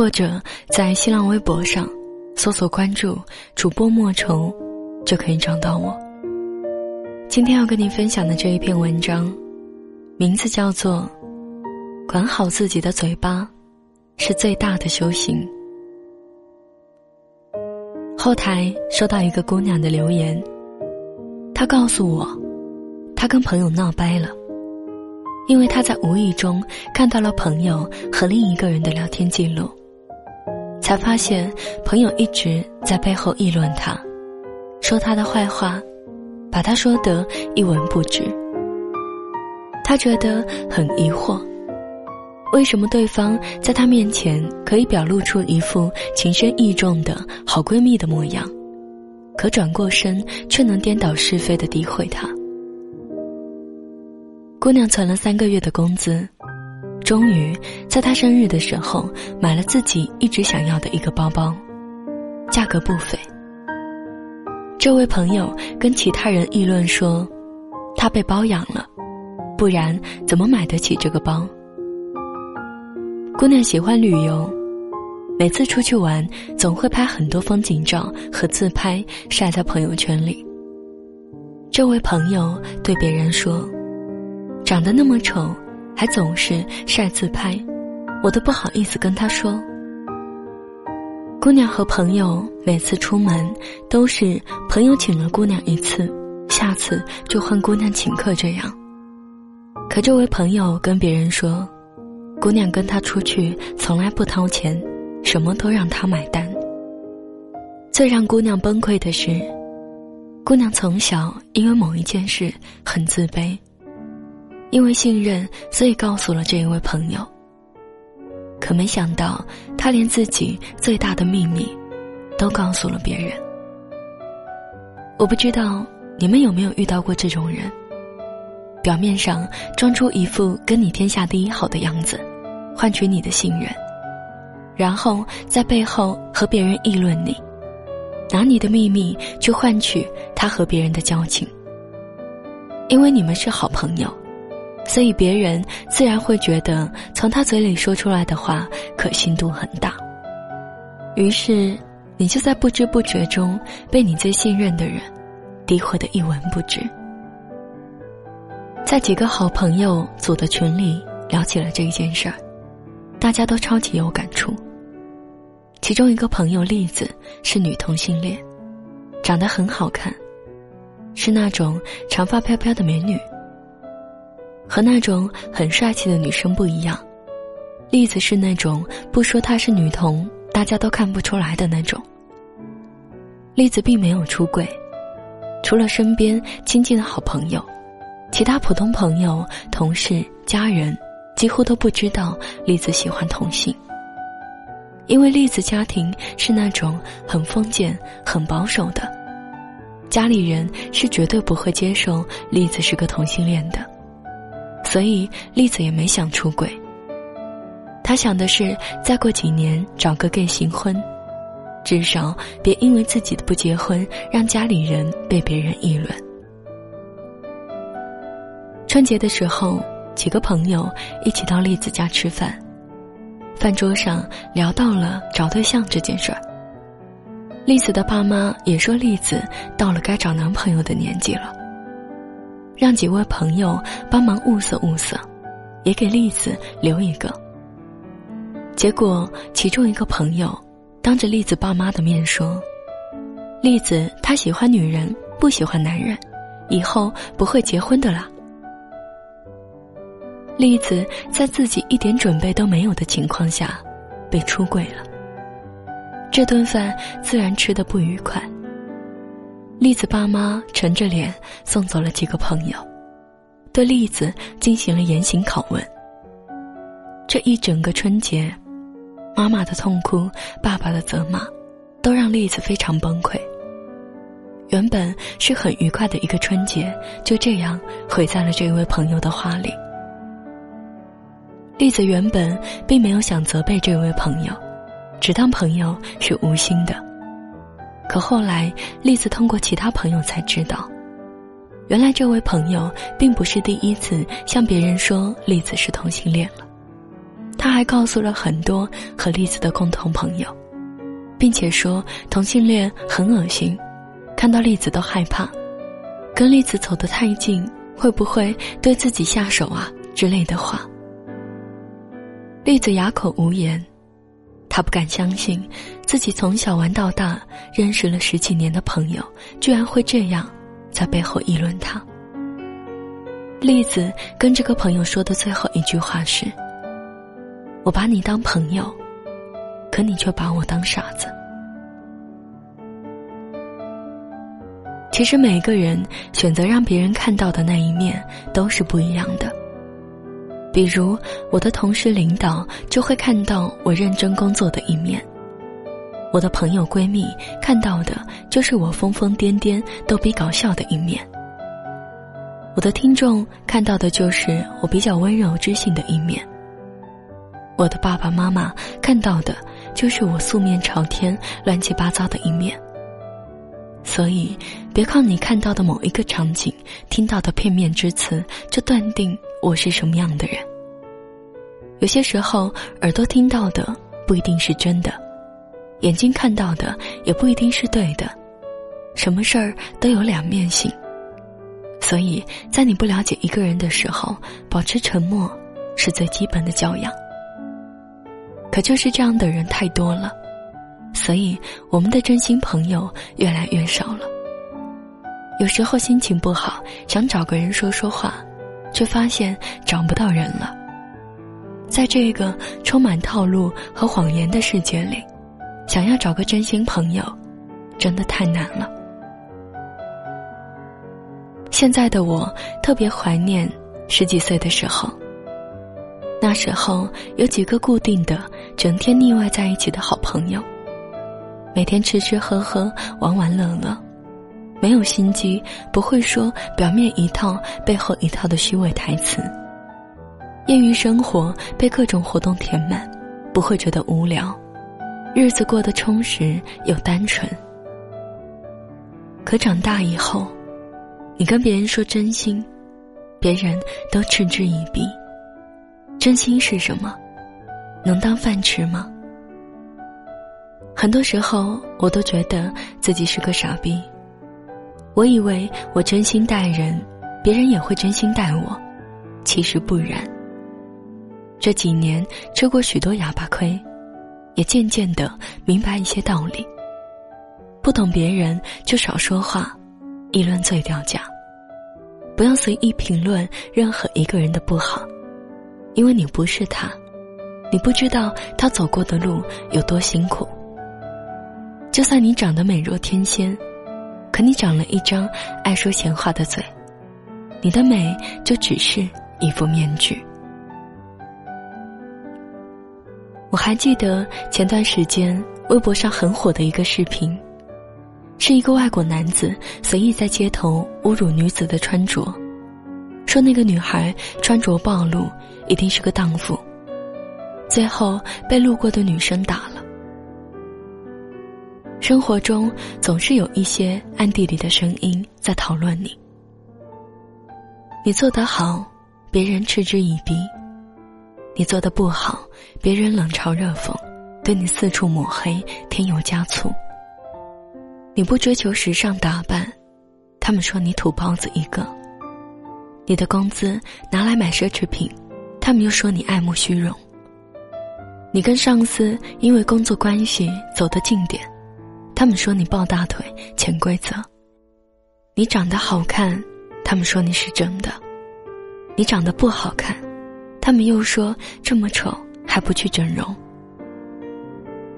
或者在新浪微博上搜索关注主播莫愁，就可以找到我。今天要跟您分享的这一篇文章，名字叫做《管好自己的嘴巴，是最大的修行》。后台收到一个姑娘的留言，她告诉我，她跟朋友闹掰了，因为她在无意中看到了朋友和另一个人的聊天记录。才发现，朋友一直在背后议论他，说他的坏话，把他说得一文不值。他觉得很疑惑，为什么对方在他面前可以表露出一副情深意重的好闺蜜的模样，可转过身却能颠倒是非的诋毁他？姑娘存了三个月的工资。终于，在他生日的时候，买了自己一直想要的一个包包，价格不菲。这位朋友跟其他人议论说，他被包养了，不然怎么买得起这个包？姑娘喜欢旅游，每次出去玩总会拍很多风景照和自拍晒在朋友圈里。这位朋友对别人说，长得那么丑。还总是晒自拍，我都不好意思跟他说。姑娘和朋友每次出门都是朋友请了姑娘一次，下次就换姑娘请客这样。可这位朋友跟别人说，姑娘跟他出去从来不掏钱，什么都让他买单。最让姑娘崩溃的是，姑娘从小因为某一件事很自卑。因为信任，所以告诉了这一位朋友。可没想到，他连自己最大的秘密，都告诉了别人。我不知道你们有没有遇到过这种人，表面上装出一副跟你天下第一好的样子，换取你的信任，然后在背后和别人议论你，拿你的秘密去换取他和别人的交情。因为你们是好朋友。所以别人自然会觉得从他嘴里说出来的话可信度很大，于是你就在不知不觉中被你最信任的人诋毁的一文不值。在几个好朋友组的群里聊起了这一件事儿，大家都超级有感触。其中一个朋友栗子是女同性恋，长得很好看，是那种长发飘飘的美女。和那种很帅气的女生不一样，栗子是那种不说她是女同，大家都看不出来的那种。栗子并没有出轨，除了身边亲近的好朋友，其他普通朋友、同事、家人几乎都不知道栗子喜欢同性。因为栗子家庭是那种很封建、很保守的，家里人是绝对不会接受栗子是个同性恋的。所以，栗子也没想出轨。他想的是，再过几年找个 gay 新婚，至少别因为自己的不结婚，让家里人被别人议论。春节的时候，几个朋友一起到栗子家吃饭，饭桌上聊到了找对象这件事儿。栗子的爸妈也说，栗子到了该找男朋友的年纪了。让几位朋友帮忙物色物色，也给栗子留一个。结果，其中一个朋友当着栗子爸妈的面说：“栗子她喜欢女人，不喜欢男人，以后不会结婚的啦。”栗子在自己一点准备都没有的情况下，被出轨了。这顿饭自然吃得不愉快。栗子爸妈沉着脸送走了几个朋友，对栗子进行了严刑拷问。这一整个春节，妈妈的痛哭，爸爸的责骂，都让栗子非常崩溃。原本是很愉快的一个春节，就这样毁在了这位朋友的话里。栗子原本并没有想责备这位朋友，只当朋友是无心的。可后来，栗子通过其他朋友才知道，原来这位朋友并不是第一次向别人说栗子是同性恋了。他还告诉了很多和栗子的共同朋友，并且说同性恋很恶心。看到栗子都害怕，跟栗子走得太近，会不会对自己下手啊之类的话。栗子哑口无言，他不敢相信自己从小玩到大、认识了十几年的朋友，居然会这样在背后议论他。栗子跟这个朋友说的最后一句话是：“我把你当朋友，可你却把我当傻子。”其实每个人选择让别人看到的那一面都是不一样的。比如我的同事、领导就会看到我认真工作的一面；我的朋友、闺蜜看到的就是我疯疯癫癫、逗比搞笑的一面；我的听众看到的就是我比较温柔、知性的一面；我的爸爸妈妈看到的就是我素面朝天、乱七八糟的一面。所以，别靠你看到的某一个场景、听到的片面之词，就断定我是什么样的人。有些时候，耳朵听到的不一定是真的，眼睛看到的也不一定是对的。什么事儿都有两面性，所以在你不了解一个人的时候，保持沉默是最基本的教养。可就是这样的人太多了。所以，我们的真心朋友越来越少了。有时候心情不好，想找个人说说话，却发现找不到人了。在这个充满套路和谎言的世界里，想要找个真心朋友，真的太难了。现在的我特别怀念十几岁的时候，那时候有几个固定的、整天腻歪在一起的好朋友。每天吃吃喝喝，玩玩乐乐，没有心机，不会说表面一套背后一套的虚伪台词。业余生活被各种活动填满，不会觉得无聊，日子过得充实又单纯。可长大以后，你跟别人说真心，别人都嗤之以鼻。真心是什么？能当饭吃吗？很多时候，我都觉得自己是个傻逼。我以为我真心待人，别人也会真心待我，其实不然。这几年吃过许多哑巴亏，也渐渐的明白一些道理。不懂别人就少说话，议论最掉价。不要随意评论任何一个人的不好，因为你不是他，你不知道他走过的路有多辛苦。就算你长得美若天仙，可你长了一张爱说闲话的嘴，你的美就只是一副面具。我还记得前段时间微博上很火的一个视频，是一个外国男子随意在街头侮辱女子的穿着，说那个女孩穿着暴露，一定是个荡妇，最后被路过的女生打了。生活中总是有一些暗地里的声音在讨论你。你做得好，别人嗤之以鼻；你做的不好，别人冷嘲热讽，对你四处抹黑，添油加醋。你不追求时尚打扮，他们说你土包子一个；你的工资拿来买奢侈品，他们又说你爱慕虚荣。你跟上司因为工作关系走得近点。他们说你抱大腿，潜规则。你长得好看，他们说你是真的；你长得不好看，他们又说这么丑还不去整容。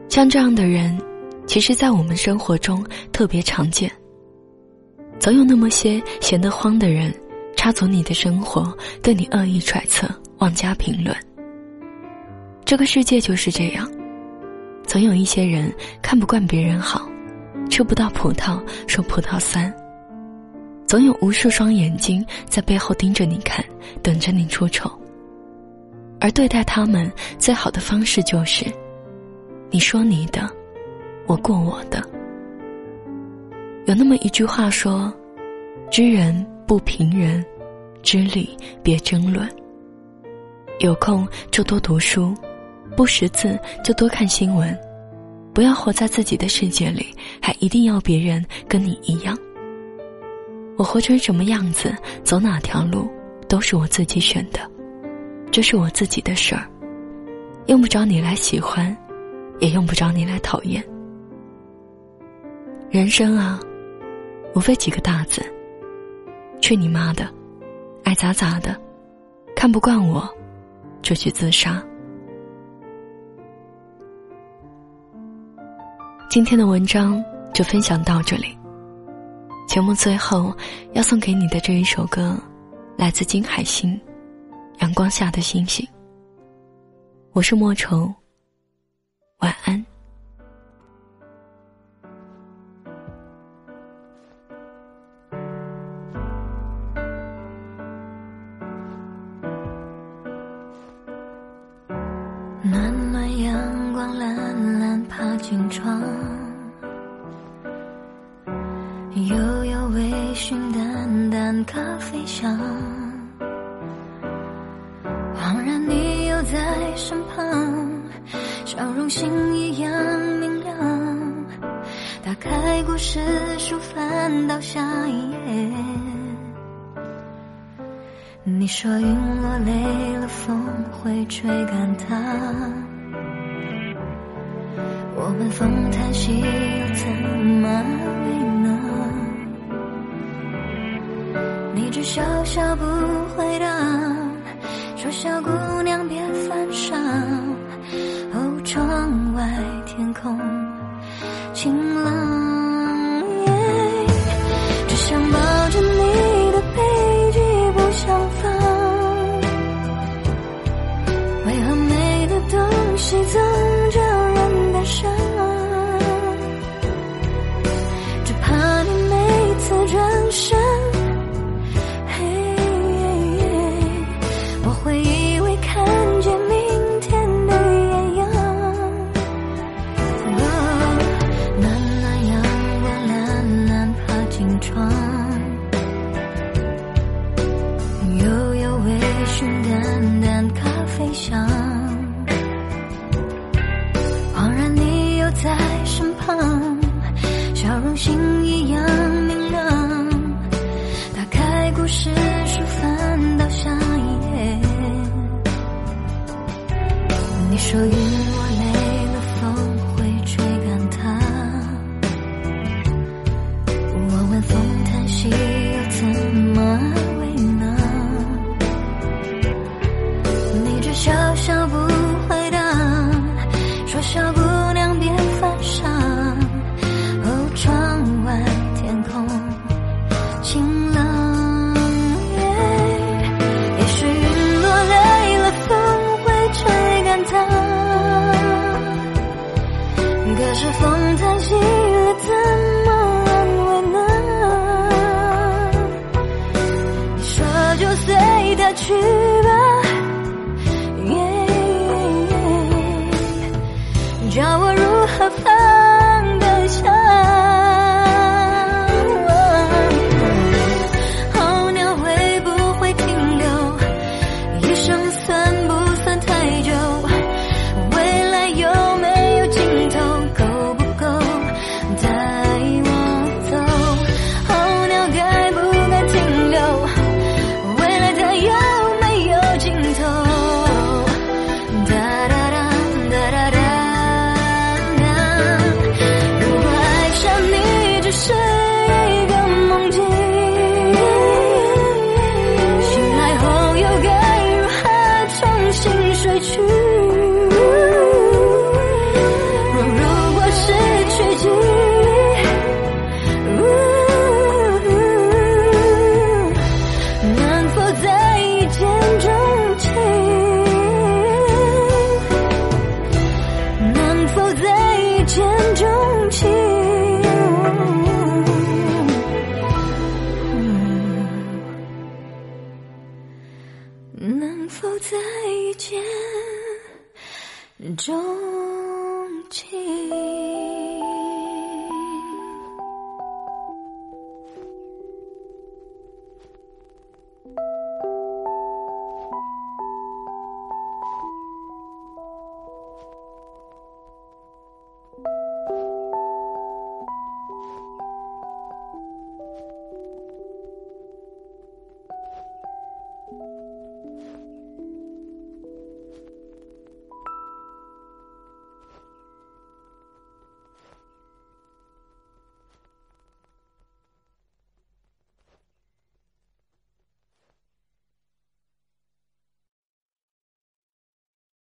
像这样的人，其实，在我们生活中特别常见。总有那么些闲得慌的人，插足你的生活，对你恶意揣测、妄加评论。这个世界就是这样，总有一些人看不惯别人好，吃不到葡萄说葡萄酸。总有无数双眼睛在背后盯着你看，等着你出丑。而对待他们最好的方式就是，你说你的，我过我的。有那么一句话说：“知人不评人，知理别争论。”有空就多读书，不识字就多看新闻，不要活在自己的世界里，还一定要别人跟你一样。我活成什么样子，走哪条路，都是我自己选的，这是我自己的事儿，用不着你来喜欢，也用不着你来讨厌。人生啊，无非几个大字：去你妈的，爱咋咋的，看不惯我。就去自杀。今天的文章就分享到这里。节目最后要送给你的这一首歌，来自金海心，《阳光下的星星》。我是莫愁，晚安。暖暖阳光蓝进窗，悠悠微醺，淡淡咖啡香。恍然你又在身旁，笑容星一样明亮。打开故事书，翻到下一页。你说云落累了，风会吹干它。我们风叹息，又怎么为呢？你只笑笑不回答，说小姑娘别在身旁。我如见钟情？能否再一见钟情？